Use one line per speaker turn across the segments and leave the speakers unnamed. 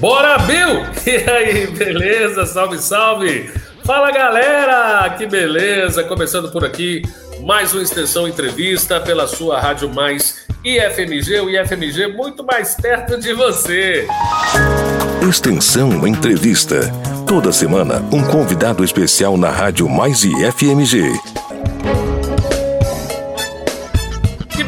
Bora, Bill! E aí, beleza? Salve, salve! Fala, galera! Que beleza! Começando por aqui, mais uma extensão entrevista pela sua Rádio Mais IFMG, o IFMG muito mais perto de você.
Extensão Entrevista. Toda semana, um convidado especial na Rádio Mais IFMG.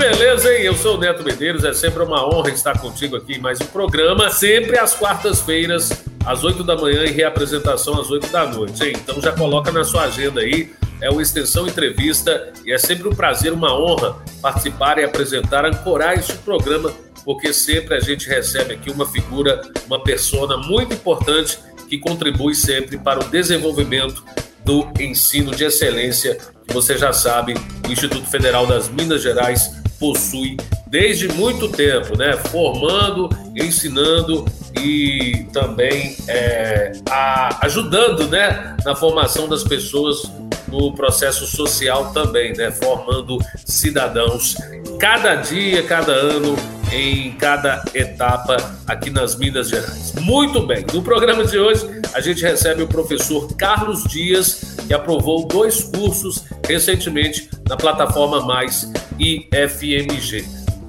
Beleza, hein? Eu sou o Neto Medeiros, é sempre uma honra estar contigo aqui em mais um programa, sempre às quartas-feiras, às 8 da manhã e reapresentação às 8 da noite. Hein? Então já coloca na sua agenda aí, é uma extensão entrevista e é sempre um prazer, uma honra participar e apresentar, ancorar este programa, porque sempre a gente recebe aqui uma figura, uma persona muito importante que contribui sempre para o desenvolvimento do ensino de excelência, que você já sabe, Instituto Federal das Minas Gerais possui desde muito tempo, né? Formando, ensinando e também é, a, ajudando, né? Na formação das pessoas no processo social também, né? Formando cidadãos cada dia, cada ano em cada etapa aqui nas Minas Gerais. Muito bem, no programa de hoje a gente recebe o professor Carlos Dias, que aprovou dois cursos recentemente na plataforma Mais IFMG.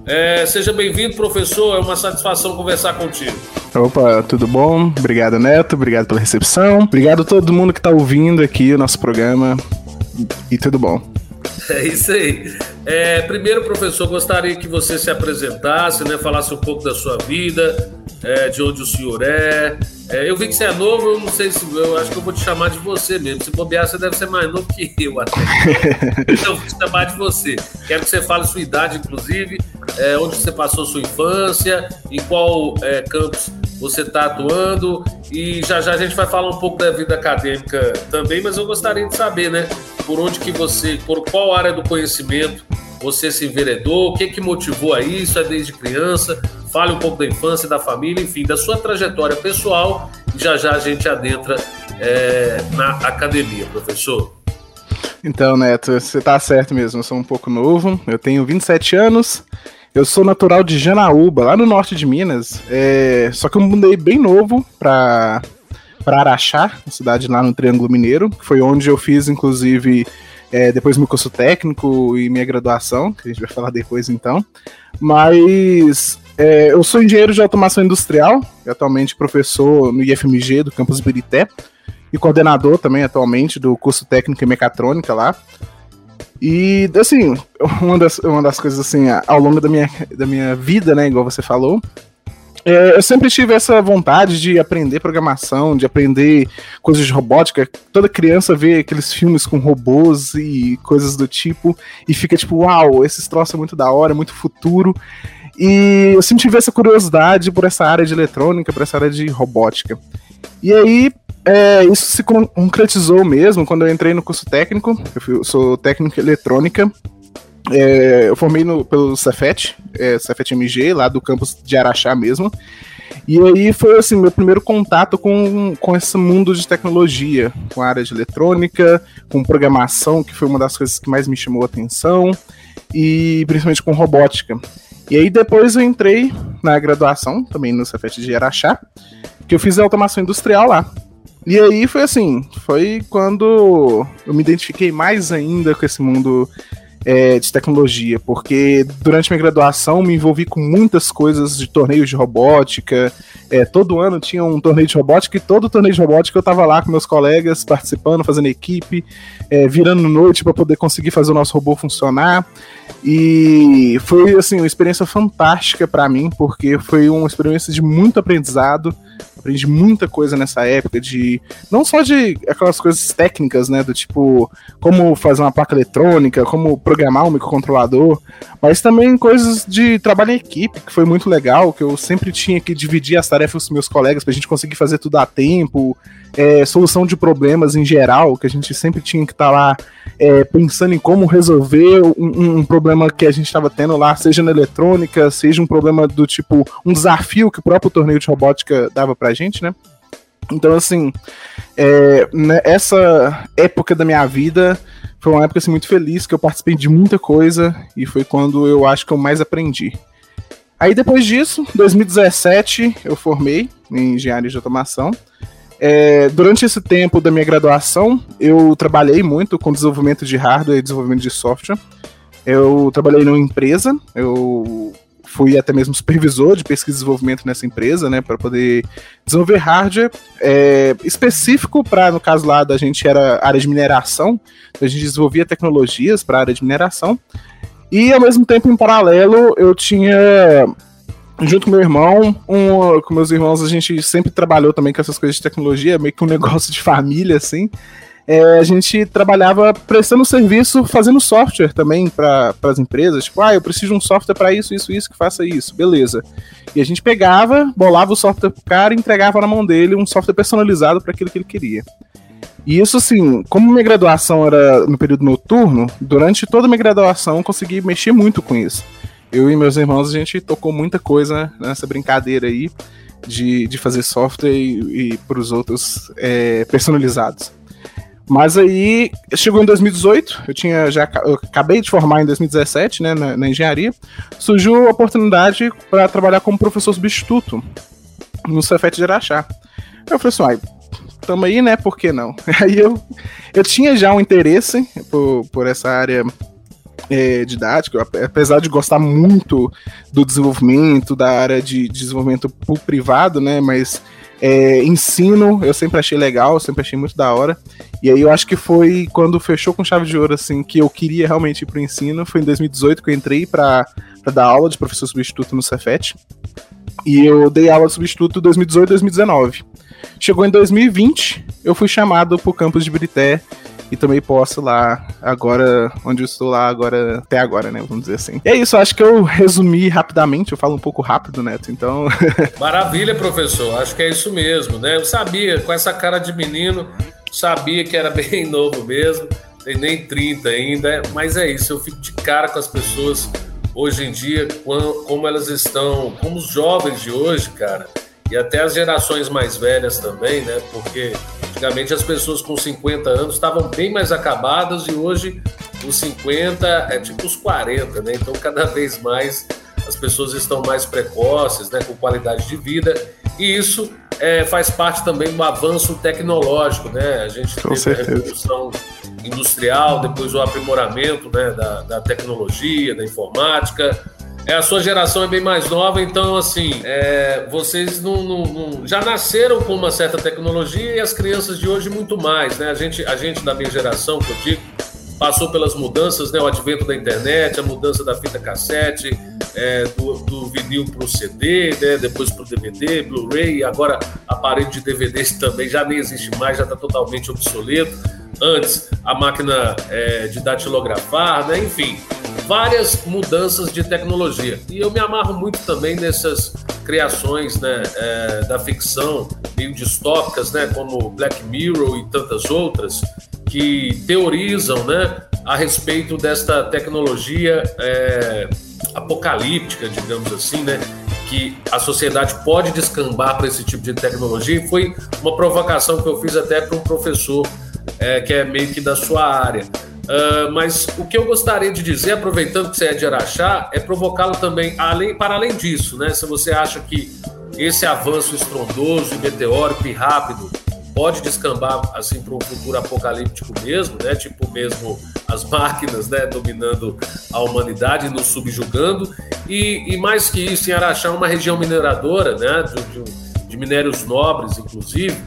É, seja bem-vindo, professor, é uma satisfação conversar contigo.
Opa, tudo bom? Obrigado, Neto, obrigado pela recepção. Obrigado a todo mundo que está ouvindo aqui o nosso programa e tudo bom.
É isso aí. É, primeiro, professor, gostaria que você se apresentasse, né, falasse um pouco da sua vida, é, de onde o senhor é. é. Eu vi que você é novo, eu não sei se. Eu acho que eu vou te chamar de você mesmo. Se bobear, você deve ser mais novo que eu até. então, vou te chamar de você. Quero que você fale sua idade, inclusive, é, onde você passou sua infância, em qual é, campus você está atuando. E já já a gente vai falar um pouco da vida acadêmica também, mas eu gostaria de saber, né? Por onde que você, por qual área do conhecimento você se enveredou, o que que motivou a isso, é desde criança, fale um pouco da infância, da família, enfim, da sua trajetória pessoal e já já a gente adentra é, na academia, professor.
Então, Neto, você tá certo mesmo, eu sou um pouco novo, eu tenho 27 anos, eu sou natural de Janaúba, lá no norte de Minas, é... só que eu mudei bem novo pra, pra Araxá, cidade lá no Triângulo Mineiro, que foi onde eu fiz, inclusive, é, depois meu curso técnico e minha graduação, que a gente vai falar depois então. Mas é, eu sou engenheiro de automação industrial, atualmente professor no IFMG do campus Birité, e coordenador também atualmente do curso técnico em mecatrônica lá. E, assim, uma das, uma das coisas, assim, ao longo da minha, da minha vida, né, igual você falou, é, eu sempre tive essa vontade de aprender programação, de aprender coisas de robótica. Toda criança vê aqueles filmes com robôs e coisas do tipo e fica tipo, uau, esses troços é muito da hora, muito futuro. E eu sempre tive essa curiosidade por essa área de eletrônica, por essa área de robótica. E aí, é, isso se concretizou mesmo quando eu entrei no curso técnico. Eu sou técnico em eletrônica é, eu formei no, pelo Cefet, é, Cefet MG, lá do campus de Araxá mesmo. E aí foi assim, meu primeiro contato com, com esse mundo de tecnologia, com a área de eletrônica, com programação, que foi uma das coisas que mais me chamou a atenção, e principalmente com robótica. E aí depois eu entrei na graduação, também no Cefet de Araxá, que eu fiz automação industrial lá. E aí foi assim, foi quando eu me identifiquei mais ainda com esse mundo é, de tecnologia, porque durante minha graduação me envolvi com muitas coisas de torneios de robótica. É, todo ano tinha um torneio de robótica e todo torneio de robótica eu estava lá com meus colegas participando, fazendo equipe, é, virando noite para poder conseguir fazer o nosso robô funcionar. E foi assim uma experiência fantástica para mim, porque foi uma experiência de muito aprendizado aprendi muita coisa nessa época de não só de aquelas coisas técnicas, né, do tipo como fazer uma placa eletrônica, como programar um microcontrolador, mas também coisas de trabalho em equipe, que foi muito legal, que eu sempre tinha que dividir as tarefas com meus colegas pra gente conseguir fazer tudo a tempo, é, solução de problemas em geral, que a gente sempre tinha que estar tá lá é, pensando em como resolver um, um problema que a gente estava tendo lá, seja na eletrônica, seja um problema do tipo, um desafio que o próprio torneio de robótica dava pra gente, né? Então, assim, é, né, essa época da minha vida foi uma época assim, muito feliz, que eu participei de muita coisa e foi quando eu acho que eu mais aprendi. Aí depois disso, 2017, eu formei em engenharia de automação. É, durante esse tempo da minha graduação, eu trabalhei muito com desenvolvimento de hardware e desenvolvimento de software. Eu trabalhei numa empresa, eu fui até mesmo supervisor de pesquisa e desenvolvimento nessa empresa, né, para poder desenvolver hardware é, específico para, no caso lá da gente era área de mineração, então a gente desenvolvia tecnologias para a área de mineração. E ao mesmo tempo, em paralelo, eu tinha junto com meu irmão, um, com meus irmãos, a gente sempre trabalhou também com essas coisas de tecnologia, meio que um negócio de família, assim. É, a gente trabalhava prestando serviço, fazendo software também para as empresas. Tipo, ah, eu preciso de um software para isso, isso, isso, que faça isso. Beleza. E a gente pegava, bolava o software pro cara e entregava na mão dele um software personalizado para aquilo que ele queria. E isso, assim, como minha graduação era no período noturno, durante toda a minha graduação eu consegui mexer muito com isso. Eu e meus irmãos, a gente tocou muita coisa nessa brincadeira aí de, de fazer software e, e para os outros é, personalizados. Mas aí chegou em 2018, eu tinha já eu acabei de formar em 2017, né, na, na engenharia, surgiu a oportunidade para trabalhar como professor substituto no Cefet de Araxá. Eu falei assim, tamo aí, né? Por que não? Aí eu, eu tinha já um interesse por, por essa área é, didática, apesar de gostar muito do desenvolvimento, da área de desenvolvimento privado, né? Mas é, ensino eu sempre achei legal, sempre achei muito da hora. E aí eu acho que foi quando fechou com chave de ouro, assim, que eu queria realmente ir pro ensino. Foi em 2018 que eu entrei para dar aula de professor substituto no Cefet. E eu dei aula de substituto 2018 2019. Chegou em 2020, eu fui chamado pro campus de Brité e tomei posse lá, agora, onde eu estou lá agora, até agora, né? Vamos dizer assim. E é isso, acho que eu resumi rapidamente, eu falo um pouco rápido, Neto, então.
Maravilha, professor, acho que é isso mesmo, né? Eu sabia, com essa cara de menino, sabia que era bem novo mesmo, tem nem 30 ainda, mas é isso, eu fico de cara com as pessoas hoje em dia, como elas estão, como os jovens de hoje, cara e até as gerações mais velhas também, né? Porque antigamente as pessoas com 50 anos estavam bem mais acabadas e hoje os 50 é tipo os 40, né? Então cada vez mais as pessoas estão mais precoces, né? Com qualidade de vida e isso é, faz parte também do avanço tecnológico, né? A gente
com teve certeza.
a revolução industrial, depois o aprimoramento né, da, da tecnologia, da informática, é, a sua geração é bem mais nova, então, assim, é, vocês não, não, não, já nasceram com uma certa tecnologia e as crianças de hoje muito mais, né? A gente, a gente da minha geração, que eu digo, passou pelas mudanças, né? O advento da internet, a mudança da fita cassete, é, do, do, vinil para o CD, né? depois para o DVD, Blu-ray, agora aparelho de DVDs também já nem existe mais, já está totalmente obsoleto. Antes, a máquina é, de datilografar, né? enfim várias mudanças de tecnologia. E eu me amarro muito também nessas criações né, é, da ficção meio distópicas, né, como Black Mirror e tantas outras, que teorizam né, a respeito desta tecnologia é, apocalíptica, digamos assim, né, que a sociedade pode descambar para esse tipo de tecnologia. E foi uma provocação que eu fiz até para um professor é, que é meio que da sua área. Uh, mas o que eu gostaria de dizer, aproveitando que você é de Araxá, é provocá-lo também, além, para além disso, né? Se você acha que esse avanço estrondoso, meteórico e rápido pode descambar assim para um futuro apocalíptico mesmo, né? Tipo mesmo as máquinas, né, dominando a humanidade, nos subjugando e, e mais que isso, em Araxá uma região mineradora, né, de, de, de minérios nobres, inclusive.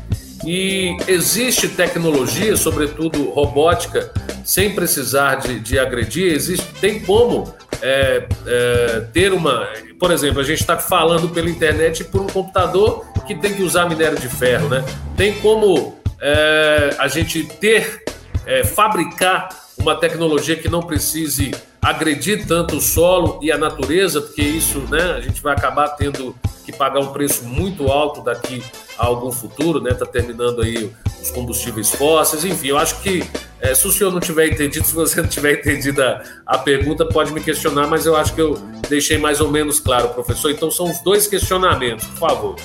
E existe tecnologia, sobretudo robótica, sem precisar de, de agredir, existe, tem como é, é, ter uma. Por exemplo, a gente está falando pela internet por um computador que tem que usar minério de ferro, né? Tem como é, a gente ter, é, fabricar uma tecnologia que não precise agredir tanto o solo e a natureza, porque isso, né, a gente vai acabar tendo que pagar um preço muito alto daqui a algum futuro, né? Tá terminando aí os combustíveis fósseis, enfim, eu acho que é, se o senhor não tiver entendido, se você não tiver entendido a, a pergunta, pode me questionar, mas eu acho que eu deixei mais ou menos claro, professor. Então são os dois questionamentos, por favor.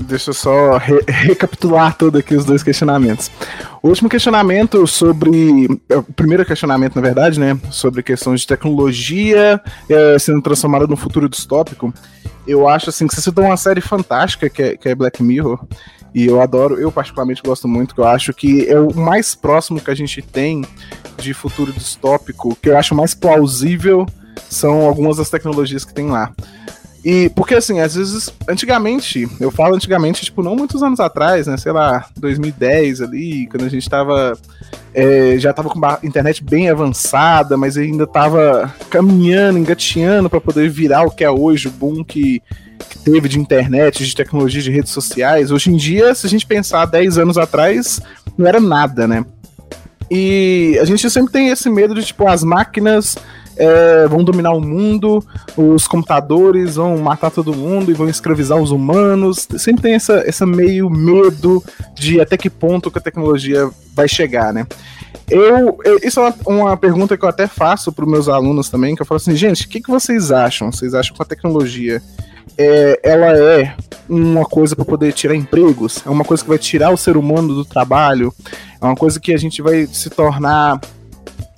Deixa eu só re recapitular todo aqui os dois questionamentos. O último questionamento sobre. É, o primeiro questionamento, na verdade, né? Sobre questões de tecnologia é, sendo transformada num futuro distópico. Eu acho assim que você citou uma série fantástica que é, que é Black Mirror. E eu adoro, eu particularmente gosto muito, que eu acho que é o mais próximo que a gente tem de futuro distópico, que eu acho mais plausível são algumas das tecnologias que tem lá. E porque assim, às vezes, antigamente, eu falo antigamente, tipo, não muitos anos atrás, né? Sei lá, 2010 ali, quando a gente tava. É, já tava com a internet bem avançada, mas ainda tava caminhando, engateando para poder virar o que é hoje, o boom que, que teve de internet, de tecnologia, de redes sociais. Hoje em dia, se a gente pensar 10 anos atrás, não era nada, né? E a gente sempre tem esse medo de, tipo, as máquinas é, vão dominar o mundo, os computadores vão matar todo mundo e vão escravizar os humanos. Sempre tem essa, essa meio medo de até que ponto que a tecnologia vai chegar, né? Eu, eu, isso é uma, uma, pergunta que eu até faço para os meus alunos também, que eu falo assim, gente, o que, que vocês acham? Vocês acham que a tecnologia é, ela é uma coisa para poder tirar empregos? É uma coisa que vai tirar o ser humano do trabalho? É uma coisa que a gente vai se tornar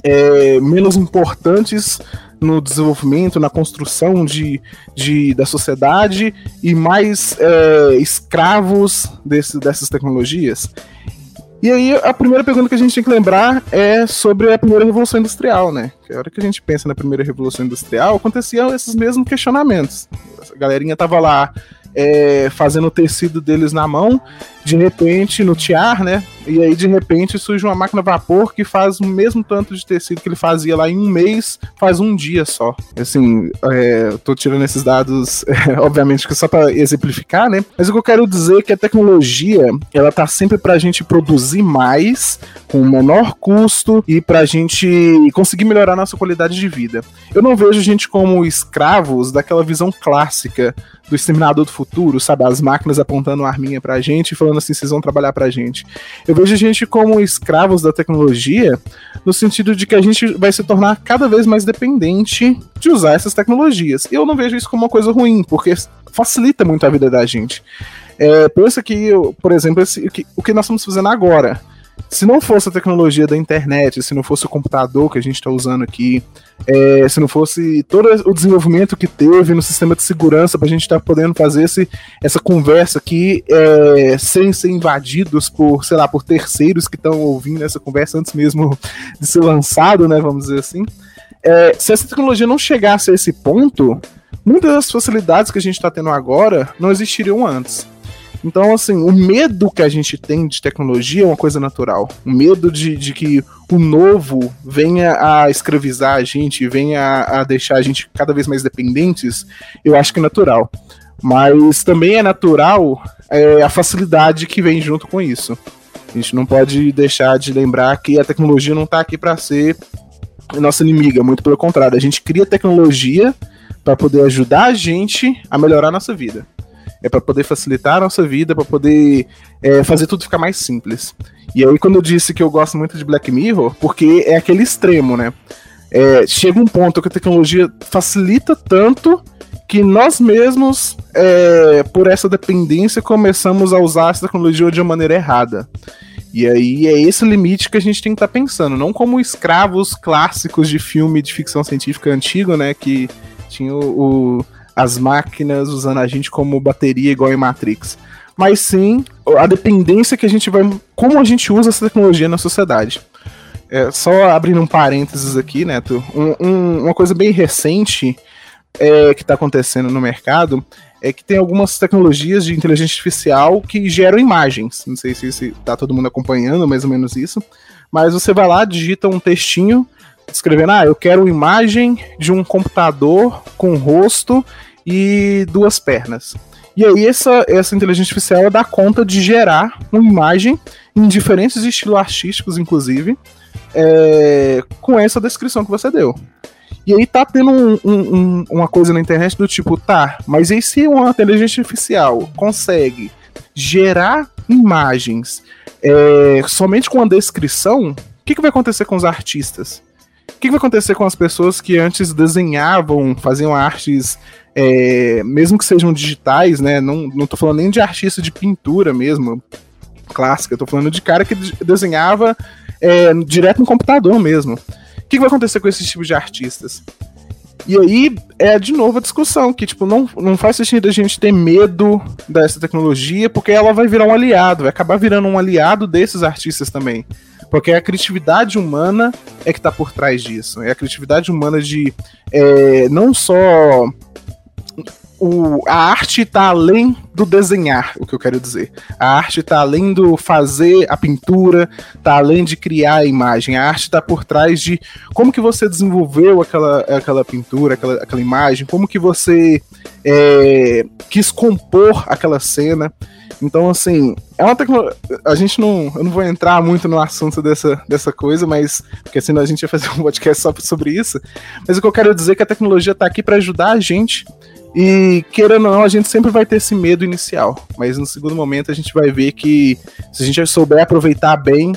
é, menos importantes no desenvolvimento, na construção de, de, da sociedade e mais é, escravos desse, dessas tecnologias? E aí, a primeira pergunta que a gente tem que lembrar é sobre a primeira revolução industrial, né? Que a hora que a gente pensa na primeira revolução industrial, aconteciam esses mesmos questionamentos. A galerinha tava lá é, fazendo o tecido deles na mão, de repente no tiar, né? E aí de repente surge uma máquina a vapor que faz o mesmo tanto de tecido que ele fazia lá em um mês, faz um dia só. Assim, é, tô tirando esses dados, é, obviamente, só para exemplificar, né? Mas o que eu quero dizer é que a tecnologia, ela tá sempre pra gente produzir mais, com menor custo e pra gente conseguir melhorar nossa qualidade de vida. Eu não vejo a gente como escravos daquela visão clássica do Exterminador do Futuro, sabe? As máquinas apontando uma arminha pra gente e falando assim, vocês vão trabalhar pra gente. Eu vejo a gente como escravos da tecnologia, no sentido de que a gente vai se tornar cada vez mais dependente de usar essas tecnologias. Eu não vejo isso como uma coisa ruim, porque facilita muito a vida da gente. É, pensa que, por exemplo, esse, o, que, o que nós estamos fazendo agora se não fosse a tecnologia da internet, se não fosse o computador que a gente está usando aqui, é, se não fosse todo o desenvolvimento que teve no sistema de segurança para a gente estar tá podendo fazer esse, essa conversa aqui é, sem ser invadidos por, sei lá, por terceiros que estão ouvindo essa conversa antes mesmo de ser lançado, né, vamos dizer assim. É, se essa tecnologia não chegasse a esse ponto, muitas das facilidades que a gente está tendo agora não existiriam antes. Então, assim, o medo que a gente tem de tecnologia é uma coisa natural. O medo de, de que o novo venha a escravizar a gente, venha a, deixar a gente cada vez mais dependentes, eu acho que é natural. Mas também é natural é, a facilidade que vem junto com isso. A gente não pode deixar de lembrar que a tecnologia não está aqui para ser nossa inimiga, muito pelo contrário. A gente cria tecnologia para poder ajudar a gente a melhorar a nossa vida é para poder facilitar a nossa vida, para poder é, fazer tudo ficar mais simples. E aí, quando eu disse que eu gosto muito de Black Mirror, porque é aquele extremo, né? É, chega um ponto que a tecnologia facilita tanto que nós mesmos, é, por essa dependência, começamos a usar essa tecnologia de uma maneira errada. E aí é esse limite que a gente tem que estar tá pensando, não como escravos clássicos de filme de ficção científica antigo, né? Que tinha o, o as máquinas usando a gente como bateria igual em Matrix. Mas sim a dependência que a gente vai. Como a gente usa essa tecnologia na sociedade. É, só abrindo um parênteses aqui, Neto, um, um, uma coisa bem recente é, que está acontecendo no mercado é que tem algumas tecnologias de inteligência artificial que geram imagens. Não sei se está todo mundo acompanhando, mais ou menos isso. Mas você vai lá, digita um textinho escrevendo: Ah, eu quero uma imagem de um computador com rosto e duas pernas. E aí essa, essa inteligência artificial dá conta de gerar uma imagem em diferentes estilos artísticos, inclusive, é, com essa descrição que você deu. E aí tá tendo um, um, uma coisa na internet do tipo, tá, mas e se uma inteligência artificial consegue gerar imagens é, somente com a descrição, o que, que vai acontecer com os artistas? O que, que vai acontecer com as pessoas que antes desenhavam, faziam artes é, mesmo que sejam digitais, né? Não, não tô falando nem de artista de pintura mesmo, clássica, eu tô falando de cara que desenhava é, direto no computador mesmo. O que, que vai acontecer com esses tipos de artistas? E aí é de novo a discussão, que tipo, não, não faz sentido a gente ter medo dessa tecnologia, porque ela vai virar um aliado, vai acabar virando um aliado desses artistas também. Porque a criatividade humana é que está por trás disso. É a criatividade humana de é, não só Oui. O, a arte está além do desenhar, o que eu quero dizer. A arte está além do fazer a pintura, está além de criar a imagem. A arte está por trás de como que você desenvolveu aquela, aquela pintura, aquela, aquela imagem, como que você é, quis compor aquela cena. Então, assim, é uma tecnologia. A gente não. Eu não vou entrar muito no assunto dessa, dessa coisa, mas. Porque senão a gente ia fazer um podcast só sobre isso. Mas o que eu quero dizer é que a tecnologia está aqui para ajudar a gente e querendo ou não, a gente sempre vai ter esse medo inicial. Mas no segundo momento a gente vai ver que se a gente souber aproveitar bem,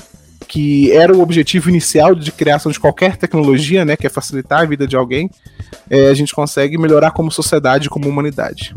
que era o objetivo inicial de criação de qualquer tecnologia, né, que é facilitar a vida de alguém, é, a gente consegue melhorar como sociedade, como humanidade.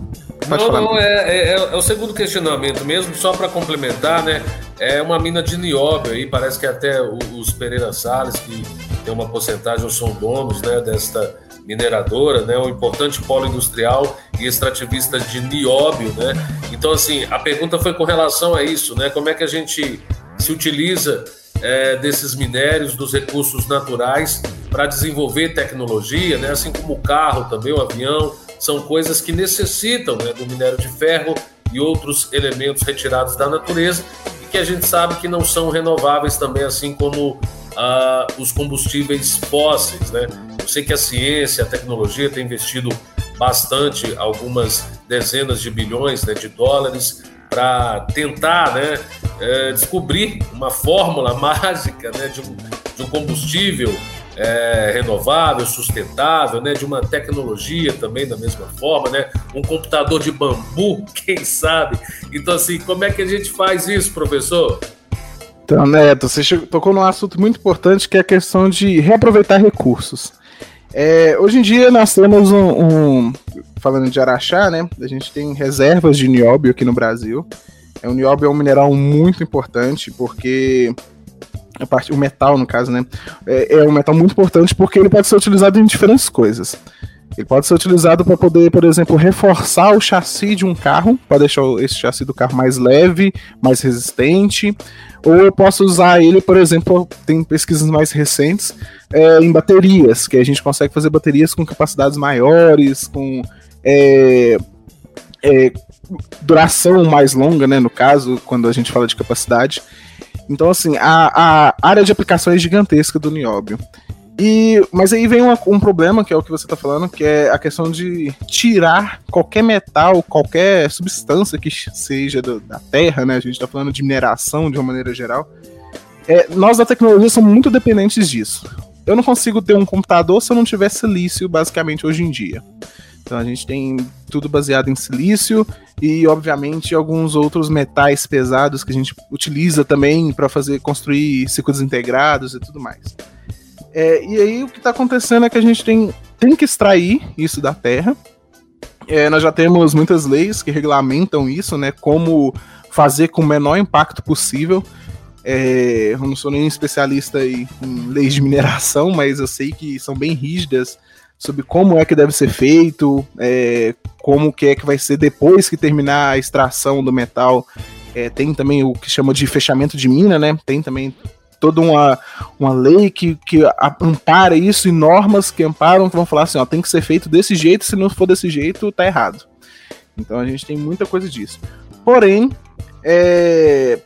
Pode não, não, é, é, é, é, o segundo questionamento mesmo, só para complementar, né? É uma mina de nióbio aí, parece que até os Pereira Salles, que tem uma porcentagem, são donos né, desta mineradora, né, um importante polo industrial e extrativista de nióbio, né? Então, assim, a pergunta foi com relação a isso, né? Como é que a gente se utiliza é, desses minérios, dos recursos naturais para desenvolver tecnologia, né? Assim como o carro também, o avião, são coisas que necessitam né, do minério de ferro e outros elementos retirados da natureza e que a gente sabe que não são renováveis também, assim como uh, os combustíveis fósseis, né? Eu sei que a ciência, a tecnologia tem investido bastante, algumas dezenas de bilhões né, de dólares, para tentar né, é, descobrir uma fórmula mágica né, de, um, de um combustível é, renovável, sustentável, né, de uma tecnologia também da mesma forma, né, um computador de bambu, quem sabe? Então, assim, como é que a gente faz isso, professor?
Então, Neto, você tocou num assunto muito importante que é a questão de reaproveitar recursos. É, hoje em dia nós temos um, um, Falando de Araxá, né? A gente tem reservas de nióbio aqui no Brasil. É, o nióbio é um mineral muito importante porque. A parte, o metal, no caso, né? É, é um metal muito importante porque ele pode ser utilizado em diferentes coisas. Ele pode ser utilizado para poder, por exemplo, reforçar o chassi de um carro, para deixar esse chassi do carro mais leve, mais resistente. Ou eu posso usar ele, por exemplo, tem pesquisas mais recentes é, em baterias, que a gente consegue fazer baterias com capacidades maiores, com é, é, duração mais longa, né? No caso, quando a gente fala de capacidade. Então, assim, a, a área de aplicação é gigantesca do nióbio. E, mas aí vem uma, um problema, que é o que você está falando, que é a questão de tirar qualquer metal, qualquer substância que seja do, da Terra, né? A gente está falando de mineração de uma maneira geral. É, nós da tecnologia somos muito dependentes disso. Eu não consigo ter um computador se eu não tiver silício, basicamente, hoje em dia. Então a gente tem tudo baseado em silício e, obviamente, alguns outros metais pesados que a gente utiliza também para fazer construir circuitos integrados e tudo mais. É, e aí o que está acontecendo é que a gente tem, tem que extrair isso da terra. É, nós já temos muitas leis que regulamentam isso, né? Como fazer com o menor impacto possível. É, eu não sou nem especialista em, em leis de mineração, mas eu sei que são bem rígidas sobre como é que deve ser feito, é, como que é que vai ser depois que terminar a extração do metal. É, tem também o que chama de fechamento de mina, né? Tem também toda uma, uma lei que, que ampara isso e normas que amparam que vão falar assim, ó, tem que ser feito desse jeito, se não for desse jeito, tá errado. Então a gente tem muita coisa disso. Porém, é,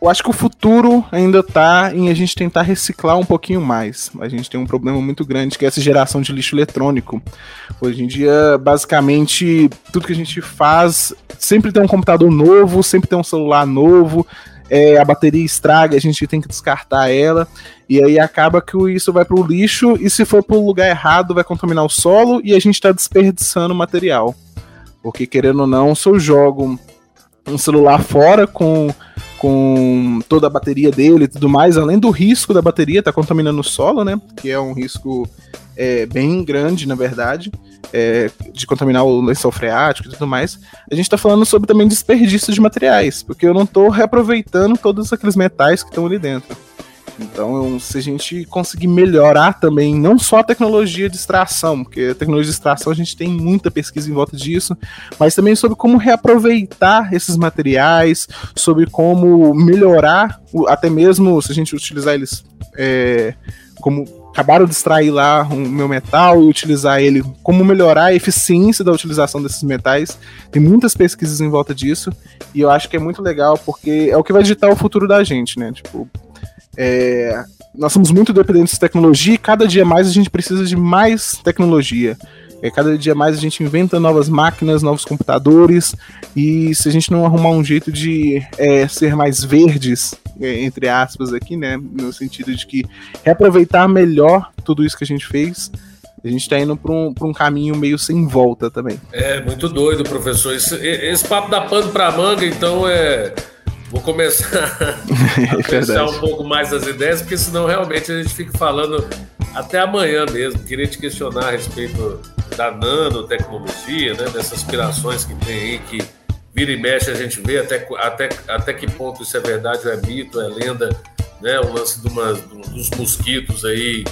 eu acho que o futuro ainda tá em a gente tentar reciclar um pouquinho mais. A gente tem um problema muito grande que é essa geração de lixo eletrônico. Hoje em dia, basicamente, tudo que a gente faz sempre tem um computador novo, sempre tem um celular novo, é, a bateria estraga, a gente tem que descartar ela, e aí acaba que isso vai para o lixo, e se for para o lugar errado, vai contaminar o solo, e a gente está desperdiçando material. Porque, querendo ou não, se eu jogo um celular fora com com toda a bateria dele e tudo mais, além do risco da bateria tá contaminando o solo, né? Que é um risco é, bem grande, na verdade, é, de contaminar o lençol freático e tudo mais. A gente está falando sobre também desperdício de materiais, porque eu não estou reaproveitando todos aqueles metais que estão ali dentro. Então, se a gente conseguir melhorar também, não só a tecnologia de extração, porque a tecnologia de extração a gente tem muita pesquisa em volta disso, mas também sobre como reaproveitar esses materiais, sobre como melhorar, até mesmo se a gente utilizar eles é, como acabaram de extrair lá o meu metal e utilizar ele, como melhorar a eficiência da utilização desses metais. Tem muitas pesquisas em volta disso e eu acho que é muito legal porque é o que vai digitar o futuro da gente, né? Tipo, é, nós somos muito dependentes de tecnologia e cada dia mais a gente precisa de mais tecnologia. É, cada dia mais a gente inventa novas máquinas, novos computadores, e se a gente não arrumar um jeito de é, ser mais verdes, é, entre aspas, aqui, né? No sentido de que reaproveitar melhor tudo isso que a gente fez, a gente está indo para um, um caminho meio sem volta também.
É, muito doido, professor. Esse, esse papo da pano para manga, então, é Vou começar a pensar um pouco mais as ideias, porque senão realmente a gente fica falando até amanhã mesmo. Queria te questionar a respeito da nanotecnologia, né, dessas aspirações que tem aí, que vira e mexe a gente vê até, até, até que ponto isso é verdade ou é mito, é lenda, né, o lance de uma, dos mosquitos aí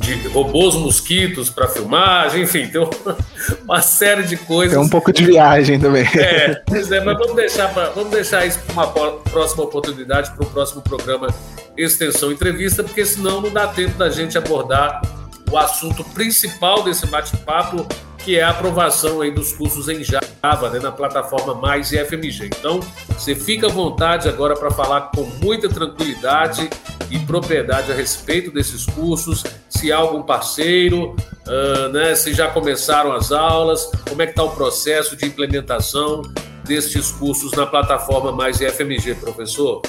de robôs mosquitos para filmagem, enfim, tem uma, série de coisas.
Tem um pouco de viagem também.
É, é, mas vamos deixar, pra, vamos deixar isso para uma próxima oportunidade, para o próximo programa Extensão Entrevista, porque senão não dá tempo da gente abordar o assunto principal desse bate-papo, que é a aprovação aí dos cursos em Java, né, na plataforma Mais e FMG. Então, você fica à vontade agora para falar com muita tranquilidade e propriedade a respeito desses cursos, se há algum parceiro, uh, né, se já começaram as aulas, como é que está o processo de implementação destes cursos na plataforma Mais e FMG, professor?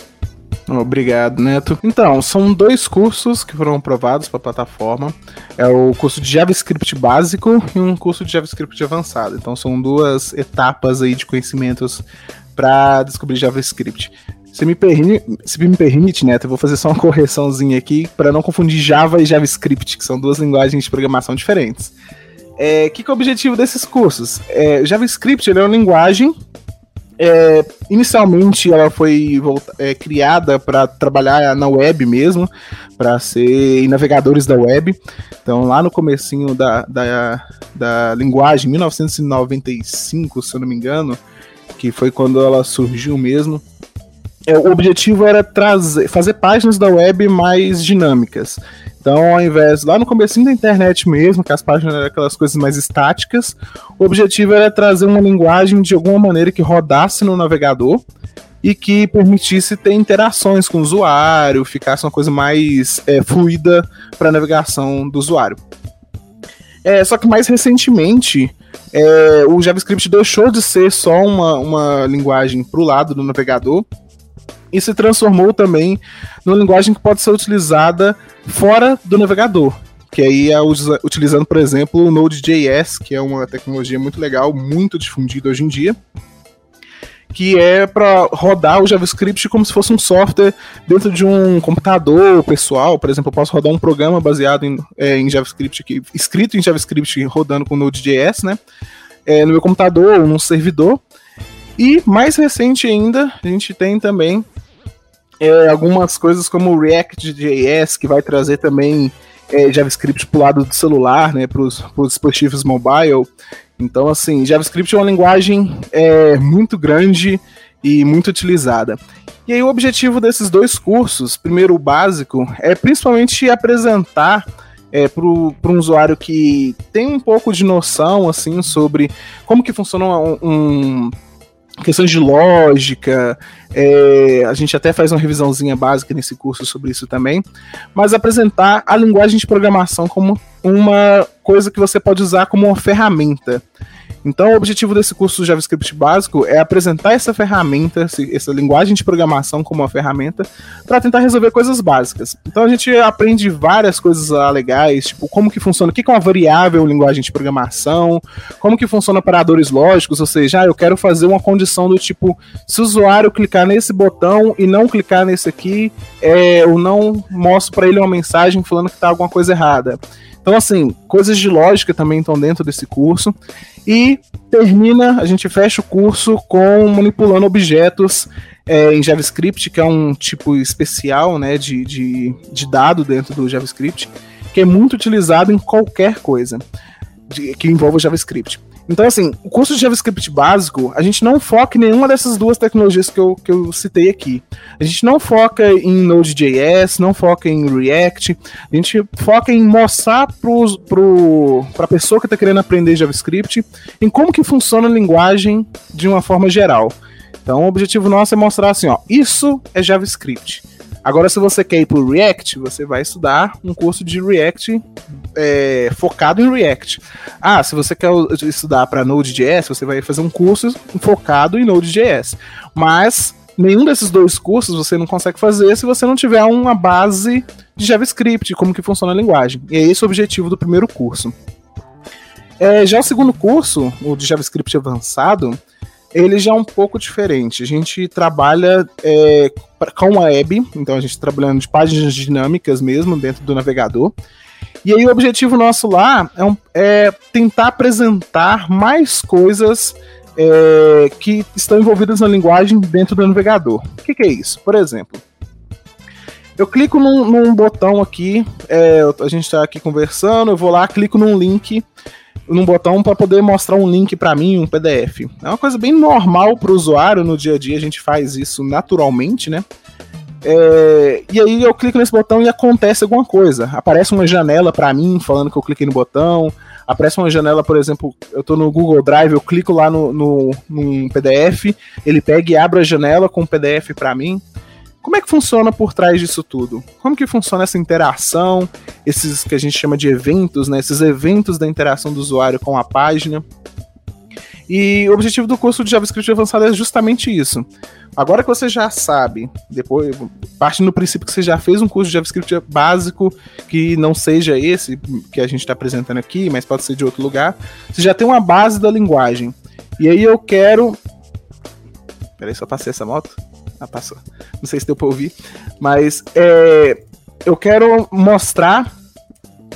Obrigado, Neto. Então, são dois cursos que foram aprovados para a plataforma. É o curso de JavaScript básico e um curso de JavaScript avançado. Então, são duas etapas aí de conhecimentos para descobrir JavaScript. Se me, permite, se me permite, Neto, eu vou fazer só uma correçãozinha aqui para não confundir Java e JavaScript, que são duas linguagens de programação diferentes. O é, que, que é o objetivo desses cursos? É, JavaScript é uma linguagem é, inicialmente ela foi é, criada para trabalhar na web mesmo, para ser navegadores da web. Então lá no comecinho da, da, da linguagem, 1995, se eu não me engano, que foi quando ela surgiu mesmo. É, o objetivo era trazer, fazer páginas da web mais dinâmicas. Então, ao invés, lá no começo da internet mesmo, que as páginas eram aquelas coisas mais estáticas, o objetivo era trazer uma linguagem de alguma maneira que rodasse no navegador e que permitisse ter interações com o usuário, ficasse uma coisa mais é, fluida para a navegação do usuário. É, só que mais recentemente, é, o JavaScript deixou de ser só uma, uma linguagem para o lado do navegador e se transformou também numa linguagem que pode ser utilizada fora do navegador. Que aí é utilizando, por exemplo, o Node.js, que é uma tecnologia muito legal, muito difundida hoje em dia, que é para rodar o JavaScript como se fosse um software dentro de um computador pessoal. Por exemplo, eu posso rodar um programa baseado em, é, em JavaScript, aqui, escrito em JavaScript, rodando com Node.js, né? É, no meu computador ou num servidor. E mais recente ainda, a gente tem também é, algumas coisas como o React.js, que vai trazer também é, JavaScript para o lado do celular, né, para os dispositivos mobile. Então, assim, JavaScript é uma linguagem é, muito grande e muito utilizada. E aí o objetivo desses dois cursos, primeiro o básico, é principalmente apresentar é, para um usuário que tem um pouco de noção assim sobre como que funciona um, um questões de lógica, é, a gente até faz uma revisãozinha básica nesse curso sobre isso também, mas apresentar a linguagem de programação como uma coisa que você pode usar como uma ferramenta. Então, o objetivo desse curso do JavaScript básico é apresentar essa ferramenta, essa linguagem de programação como uma ferramenta, para tentar resolver coisas básicas. Então, a gente aprende várias coisas legais, tipo como que funciona, o que é uma variável em linguagem de programação, como que funciona operadores lógicos, ou seja, ah, eu quero fazer uma condição do tipo, se o usuário clicar nesse botão e não clicar nesse aqui, é, eu não mostro para ele uma mensagem falando que está alguma coisa errada. Então, assim, coisas de lógica também estão dentro desse curso. E termina, a gente fecha o curso com manipulando objetos é, em JavaScript, que é um tipo especial né, de, de, de dado dentro do JavaScript, que é muito utilizado em qualquer coisa que envolva JavaScript. Então, assim, o curso de JavaScript básico, a gente não foca em nenhuma dessas duas tecnologias que eu, que eu citei aqui. A gente não foca em Node.js, não foca em React, a gente foca em mostrar para pro, a pessoa que está querendo aprender JavaScript em como que funciona a linguagem de uma forma geral. Então, o objetivo nosso é mostrar assim, ó, isso é JavaScript. Agora, se você quer ir para o React, você vai estudar um curso de React é, focado em React. Ah, se você quer estudar para Node.js, você vai fazer um curso focado em Node.js. Mas nenhum desses dois cursos você não consegue fazer se você não tiver uma base de JavaScript, como que funciona a linguagem. E é esse o objetivo do primeiro curso. É, já o segundo curso, o de JavaScript avançado, ele já é um pouco diferente. A gente trabalha é, com a web, então a gente está trabalhando de páginas dinâmicas mesmo dentro do navegador. E aí o objetivo nosso lá é, um, é tentar apresentar mais coisas é, que estão envolvidas na linguagem dentro do navegador. O que, que é isso? Por exemplo, eu clico num, num botão aqui, é, a gente está aqui conversando, eu vou lá, clico num link num botão para poder mostrar um link para mim, um PDF. É uma coisa bem normal para o usuário no dia a dia, a gente faz isso naturalmente, né? É, e aí eu clico nesse botão e acontece alguma coisa. Aparece uma janela para mim falando que eu cliquei no botão. Aparece uma janela, por exemplo, eu estou no Google Drive, eu clico lá no, no, num PDF, ele pega e abre a janela com o PDF para mim. Como é que funciona por trás disso tudo? Como que funciona essa interação, esses que a gente chama de eventos, né? Esses eventos da interação do usuário com a página. E o objetivo do curso de JavaScript avançado é justamente isso. Agora que você já sabe, depois, partindo do princípio que você já fez um curso de JavaScript básico, que não seja esse que a gente está apresentando aqui, mas pode ser de outro lugar, você já tem uma base da linguagem. E aí eu quero. Peraí, só passei essa moto. Ah, passou. Não sei se deu pra ouvir. Mas é, eu quero mostrar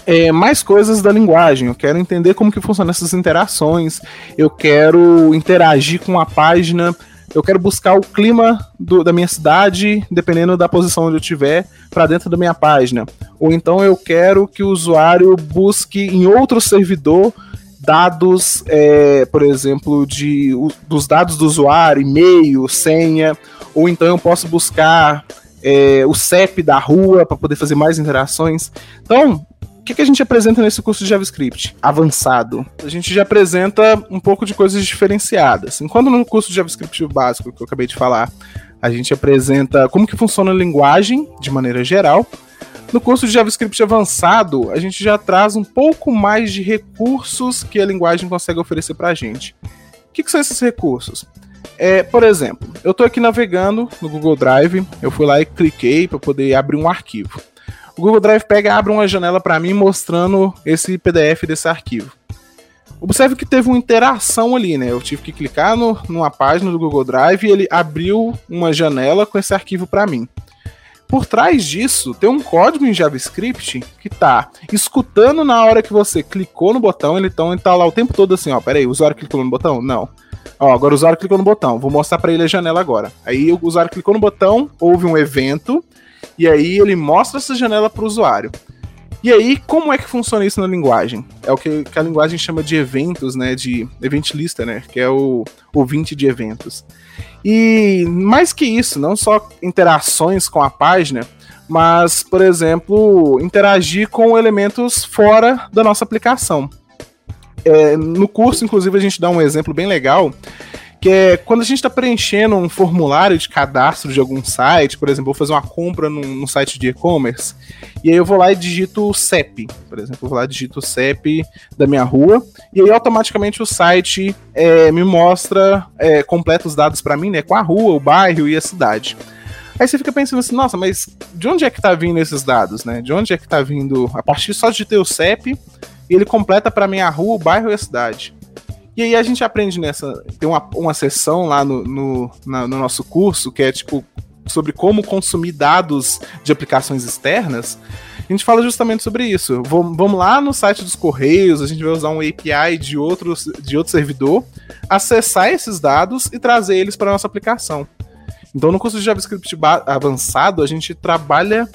é, mais coisas da linguagem. Eu quero entender como que funcionam essas interações. Eu quero interagir com a página. Eu quero buscar o clima do, da minha cidade, dependendo da posição onde eu estiver, para dentro da minha página. Ou então eu quero que o usuário busque em outro servidor dados, é, por exemplo, de, dos dados do usuário, e-mail, senha, ou então eu posso buscar é, o CEP da rua para poder fazer mais interações. Então, o que, que, a gente apresenta nesse curso de JavaScript avançado? A gente já apresenta um pouco de coisas diferenciadas. Enquanto no curso de JavaScript básico que eu acabei de falar, a gente apresenta como que funciona a linguagem de maneira geral. No curso de JavaScript avançado, a gente já traz um pouco mais de recursos que a linguagem consegue oferecer para a gente. O que, que são esses recursos? É, por exemplo, eu estou aqui navegando no Google Drive, eu fui lá e cliquei para poder abrir um arquivo. O Google Drive pega abre uma janela para mim mostrando esse PDF desse arquivo. Observe que teve uma interação ali, né? Eu tive que clicar no, numa página do Google Drive e ele abriu uma janela com esse arquivo para mim. Por trás disso, tem um código em JavaScript que tá escutando na hora que você clicou no botão, ele, então, ele tá lá o tempo todo assim, ó, peraí, o usuário clicou no botão? Não. Ó, agora o usuário clicou no botão, vou mostrar para ele a janela agora. Aí o usuário clicou no botão, houve um evento, e aí ele mostra essa janela para o usuário. E aí, como é que funciona isso na linguagem? É o que, que, a linguagem chama de eventos, né? De event lista, né? Que é o ouvinte de eventos. E mais que isso, não só interações com a página, mas, por exemplo, interagir com elementos fora da nossa aplicação. É, no curso, inclusive, a gente dá um exemplo bem legal, que é quando a gente está preenchendo um formulário de cadastro de algum site, por exemplo, vou fazer uma compra num, num site de e-commerce, e aí eu vou lá e digito o CEP, por exemplo, eu vou lá e digito o CEP da minha rua, e aí automaticamente o site é, me mostra, é, completa os dados para mim, né, com a rua, o bairro e a cidade. Aí você fica pensando assim, nossa, mas de onde é que tá vindo esses dados, né? De onde é que tá vindo, a partir só de ter o CEP, ele completa para mim a rua, o bairro e a cidade. E aí a gente aprende nessa. Tem uma, uma sessão lá no, no, na, no nosso curso que é tipo sobre como consumir dados de aplicações externas. A gente fala justamente sobre isso. Vamos lá no site dos Correios, a gente vai usar um API de, outros, de outro servidor, acessar esses dados e trazer eles para a nossa aplicação. Então, no curso de JavaScript avançado, a gente trabalha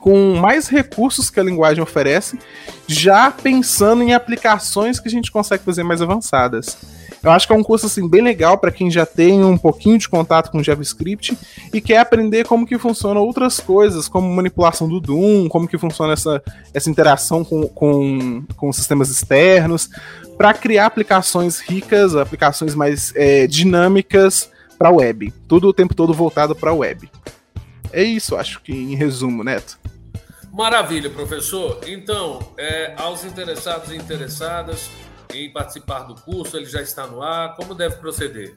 com mais recursos que a linguagem oferece, já pensando em aplicações que a gente consegue fazer mais avançadas. Eu acho que é um curso assim bem legal para quem já tem um pouquinho de contato com JavaScript e quer aprender como que funciona outras coisas, como manipulação do Doom, como que funciona essa, essa interação com, com, com sistemas externos, para criar aplicações ricas, aplicações mais é, dinâmicas para web. Tudo o tempo todo voltado para web. É isso, acho que em resumo, Neto.
Maravilha, professor. Então, é, aos interessados e interessadas em participar do curso, ele já está no ar. Como deve proceder?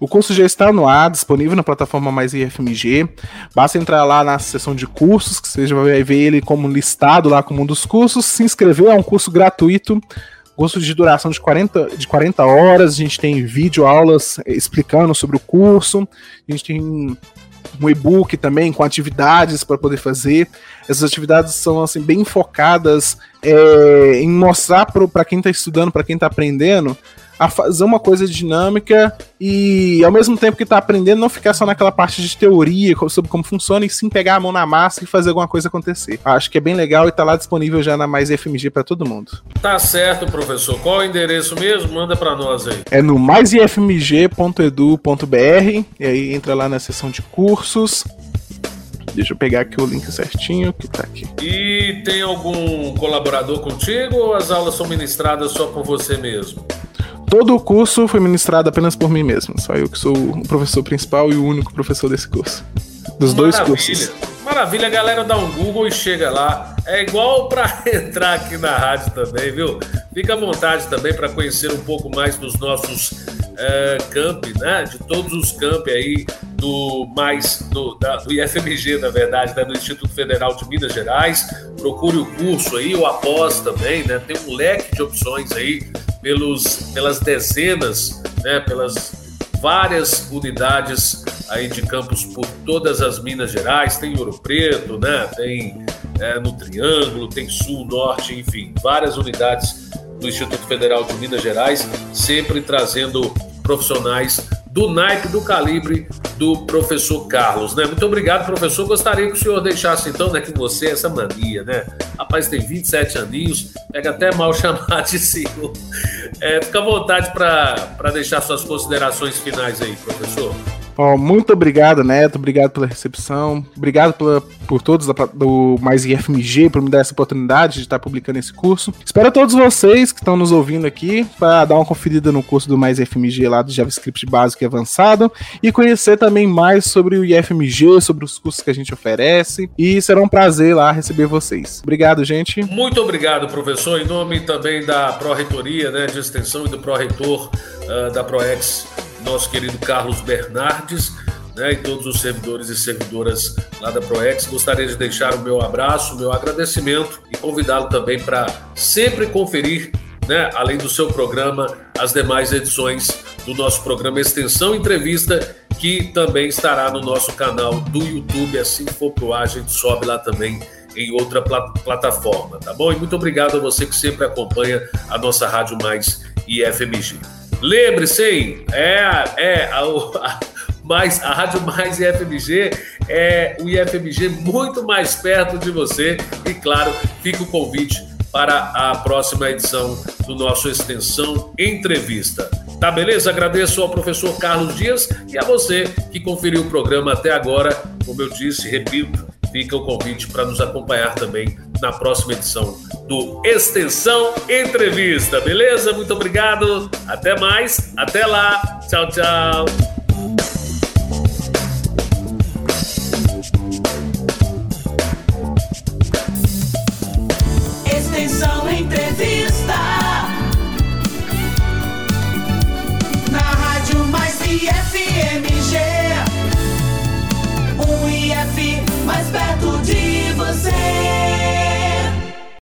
O curso já está no ar, disponível na plataforma Mais IFMG. Basta entrar lá na seção de cursos, que você já vai ver ele como listado lá como um dos cursos. Se inscrever, é um curso gratuito. Curso de duração de 40, de 40 horas. A gente tem vídeo aulas explicando sobre o curso. A gente tem um e-book também com atividades para poder fazer. Essas atividades são assim bem focadas é, em mostrar para quem está estudando, para quem está aprendendo, a fazer uma coisa dinâmica e, ao mesmo tempo que está aprendendo, não ficar só naquela parte de teoria sobre como funciona, e sim pegar a mão na massa e fazer alguma coisa acontecer. Acho que é bem legal e está lá disponível já na Mais FMG para todo mundo.
Tá certo, professor. Qual é o endereço mesmo? Manda para nós aí.
É no maisifmg.edu.br e aí entra lá na seção de cursos. Deixa eu pegar aqui o link certinho que tá aqui.
E tem algum colaborador contigo ou as aulas são ministradas só por você mesmo?
Todo o curso foi ministrado apenas por mim mesmo. Só eu que sou o professor principal e o único professor desse curso. Dos Maravilha. dois cursos.
Maravilha, a galera dá um Google e chega lá. É igual para entrar aqui na rádio também, viu? Fica à vontade também para conhecer um pouco mais dos nossos é, né? De todos os campi aí do mais do, da, do IFMG, na verdade, né? do Instituto Federal de Minas Gerais. Procure o curso aí, o após também, né? Tem um leque de opções aí pelos, pelas dezenas, né, pelas várias unidades aí de campos por todas as Minas Gerais, tem Ouro Preto, né, tem é, no Triângulo, tem Sul, Norte, enfim, várias unidades do Instituto Federal de Minas Gerais, sempre trazendo profissionais do naipe, do calibre do professor Carlos, né? Muito obrigado, professor. Gostaria que o senhor deixasse, então, né, que você, essa mania, né? Rapaz, tem 27 aninhos, pega até mal chamar de senhor. É, fica à vontade para deixar suas considerações finais aí, professor.
Muito obrigado, Neto. Obrigado pela recepção. Obrigado pela, por todos do Mais IFMG por me dar essa oportunidade de estar publicando esse curso. Espero todos vocês que estão nos ouvindo aqui para dar uma conferida no curso do Mais IFMG lá do JavaScript básico e avançado e conhecer também mais sobre o IFMG, sobre os cursos que a gente oferece. E será um prazer lá receber vocês. Obrigado, gente.
Muito obrigado, professor. Em nome também da Pró-Reitoria né, de Extensão e do Pró-Reitor uh, da ProEx nosso querido Carlos Bernardes, né, e todos os servidores e servidoras lá da ProEx. Gostaria de deixar o meu abraço, o meu agradecimento e convidá-lo também para sempre conferir, né, além do seu programa, as demais edições do nosso programa Extensão Entrevista, que também estará no nosso canal do YouTube. Assim que for pro ar, a gente sobe lá também em outra plat plataforma, tá bom? E muito obrigado a você que sempre acompanha a nossa Rádio Mais e FMG. Lembre-se, é, é a, a, mais, a Rádio Mais IFMG é o IFMG muito mais perto de você. E claro, fica o convite para a próxima edição do nosso Extensão Entrevista. Tá beleza? Agradeço ao professor Carlos Dias e a você que conferiu o programa até agora. Como eu disse, repito, fica o convite para nos acompanhar também na próxima edição do Extensão Entrevista, beleza? Muito obrigado, até mais, até lá, tchau, tchau.